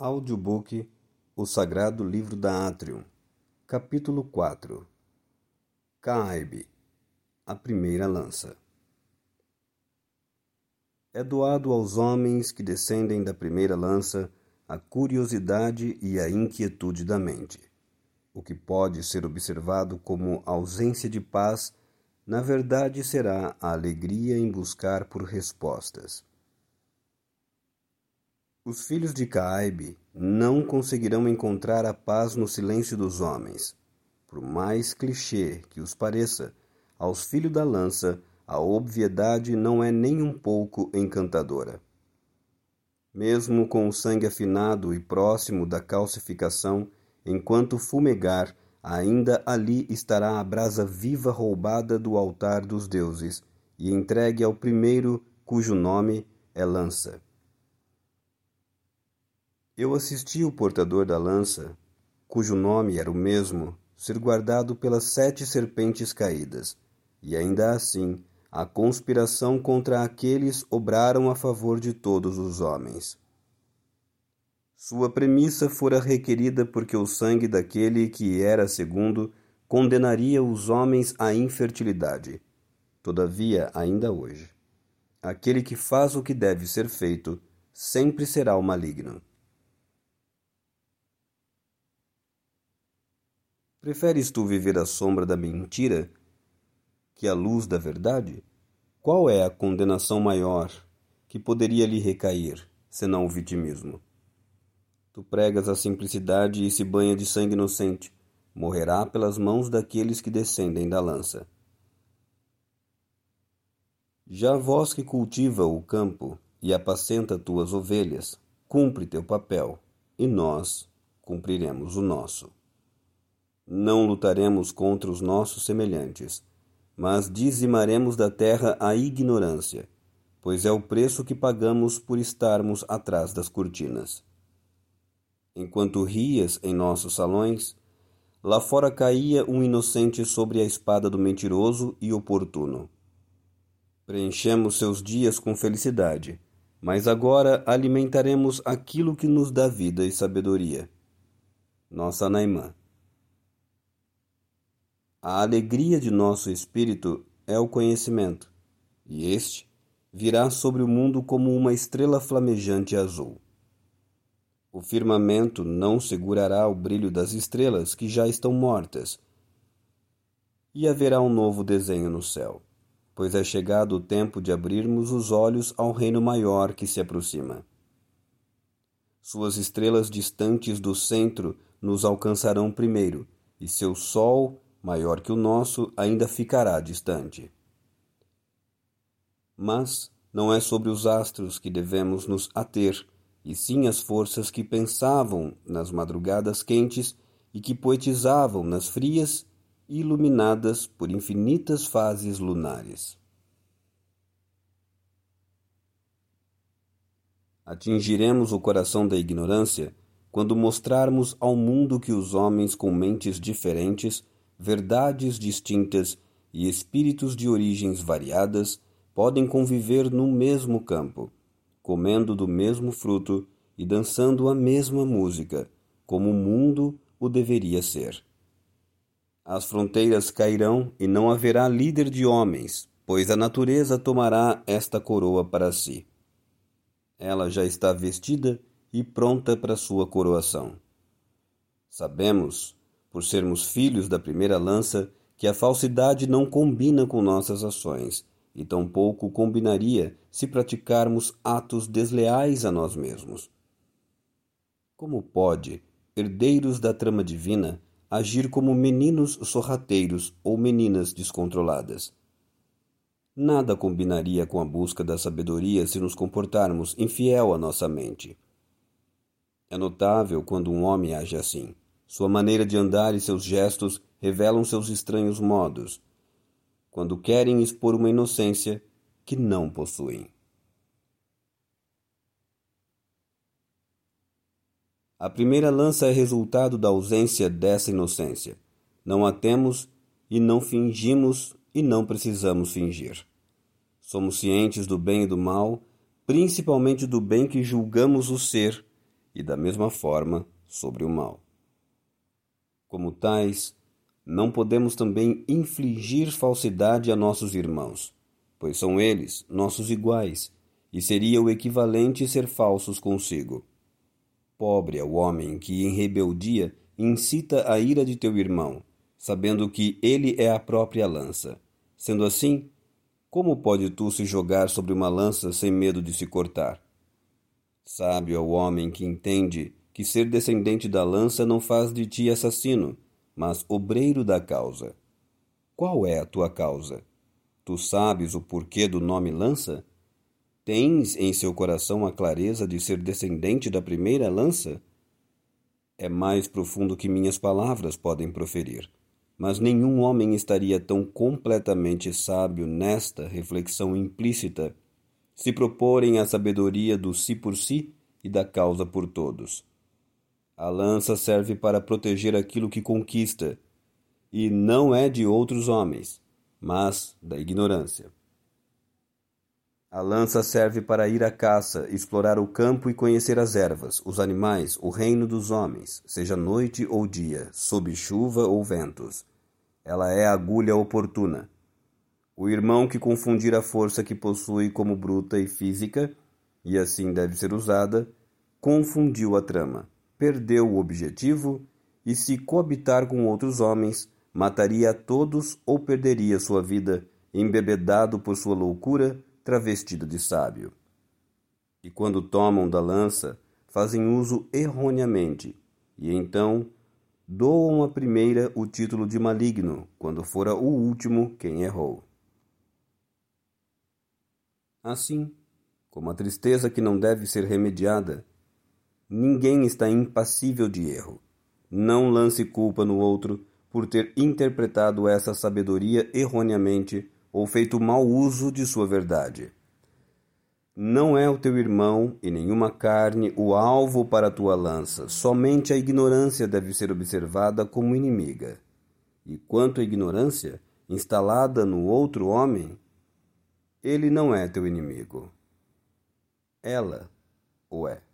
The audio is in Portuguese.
Audiobook O Sagrado Livro da Atrium Capítulo 4 Caibe A Primeira Lança É doado aos homens que descendem da primeira lança a curiosidade e a inquietude da mente. O que pode ser observado como ausência de paz, na verdade será a alegria em buscar por respostas. Os filhos de Caibe não conseguirão encontrar a paz no silêncio dos homens. Por mais clichê que os pareça, aos filhos da lança a obviedade não é nem um pouco encantadora. Mesmo com o sangue afinado e próximo da calcificação, enquanto fumegar, ainda ali estará a brasa viva roubada do altar dos deuses e entregue ao primeiro cujo nome é lança. Eu assisti o portador da lança, cujo nome era o mesmo, ser guardado pelas sete serpentes caídas, e ainda assim a conspiração contra aqueles obraram a favor de todos os homens. Sua premissa fora requerida porque o sangue daquele que era segundo condenaria os homens à infertilidade. Todavia, ainda hoje, aquele que faz o que deve ser feito sempre será o maligno. Preferes tu viver à sombra da mentira que à luz da verdade? Qual é a condenação maior que poderia lhe recair, senão o vitimismo? Tu pregas a simplicidade e se banha de sangue inocente. Morrerá pelas mãos daqueles que descendem da lança. Já vós que cultiva o campo e apacenta tuas ovelhas, cumpre teu papel, e nós cumpriremos o nosso. Não lutaremos contra os nossos semelhantes, mas dizimaremos da terra a ignorância, pois é o preço que pagamos por estarmos atrás das cortinas. Enquanto rias em nossos salões, lá fora caía um inocente sobre a espada do mentiroso e oportuno. Preenchemos seus dias com felicidade, mas agora alimentaremos aquilo que nos dá vida e sabedoria. Nossa Naimã. A alegria de nosso espírito é o conhecimento, e este virá sobre o mundo como uma estrela flamejante azul. O firmamento não segurará o brilho das estrelas que já estão mortas, e haverá um novo desenho no céu, pois é chegado o tempo de abrirmos os olhos ao reino maior que se aproxima. Suas estrelas distantes do centro nos alcançarão primeiro, e seu sol maior que o nosso, ainda ficará distante. Mas não é sobre os astros que devemos nos ater, e sim as forças que pensavam nas madrugadas quentes e que poetizavam nas frias, iluminadas por infinitas fases lunares. Atingiremos o coração da ignorância quando mostrarmos ao mundo que os homens com mentes diferentes verdades distintas e espíritos de origens variadas podem conviver no mesmo campo, comendo do mesmo fruto e dançando a mesma música, como o mundo o deveria ser. As fronteiras cairão e não haverá líder de homens, pois a natureza tomará esta coroa para si. Ela já está vestida e pronta para sua coroação. Sabemos por sermos filhos da primeira lança, que a falsidade não combina com nossas ações, e tampouco combinaria se praticarmos atos desleais a nós mesmos. Como pode, herdeiros da trama divina, agir como meninos sorrateiros ou meninas descontroladas? Nada combinaria com a busca da sabedoria se nos comportarmos infiel à nossa mente. É notável quando um homem age assim. Sua maneira de andar e seus gestos revelam seus estranhos modos, quando querem expor uma inocência que não possuem. A primeira lança é resultado da ausência dessa inocência. Não a temos e não fingimos e não precisamos fingir. Somos cientes do bem e do mal, principalmente do bem que julgamos o ser e da mesma forma sobre o mal. Como tais, não podemos também infligir falsidade a nossos irmãos, pois são eles nossos iguais, e seria o equivalente ser falsos consigo. Pobre é o homem que, em rebeldia, incita a ira de teu irmão, sabendo que ele é a própria lança. Sendo assim, como pode tu se jogar sobre uma lança sem medo de se cortar? Sábio é o homem que entende que ser descendente da lança não faz de ti assassino, mas obreiro da causa. Qual é a tua causa? Tu sabes o porquê do nome lança? Tens em seu coração a clareza de ser descendente da primeira lança? É mais profundo que minhas palavras podem proferir mas nenhum homem estaria tão completamente sábio nesta reflexão implícita se proporem a sabedoria do si por si e da causa por todos. A lança serve para proteger aquilo que conquista, e não é de outros homens, mas da ignorância. A lança serve para ir à caça, explorar o campo e conhecer as ervas, os animais, o reino dos homens, seja noite ou dia, sob chuva ou ventos. Ela é a agulha oportuna. O irmão que confundir a força que possui como bruta e física, e assim deve ser usada, confundiu a trama, perdeu o objetivo e, se coabitar com outros homens, mataria a todos ou perderia sua vida, embebedado por sua loucura travestida de sábio. E quando tomam da lança, fazem uso erroneamente, e então doam a primeira o título de maligno, quando fora o último quem errou. Assim, como a tristeza que não deve ser remediada, ninguém está impassível de erro. Não lance culpa no outro por ter interpretado essa sabedoria erroneamente ou feito mau uso de sua verdade. Não é o teu irmão e nenhuma carne o alvo para a tua lança, somente a ignorância deve ser observada como inimiga. E quanto à ignorância, instalada no outro homem, ele não é teu inimigo. Ela o é.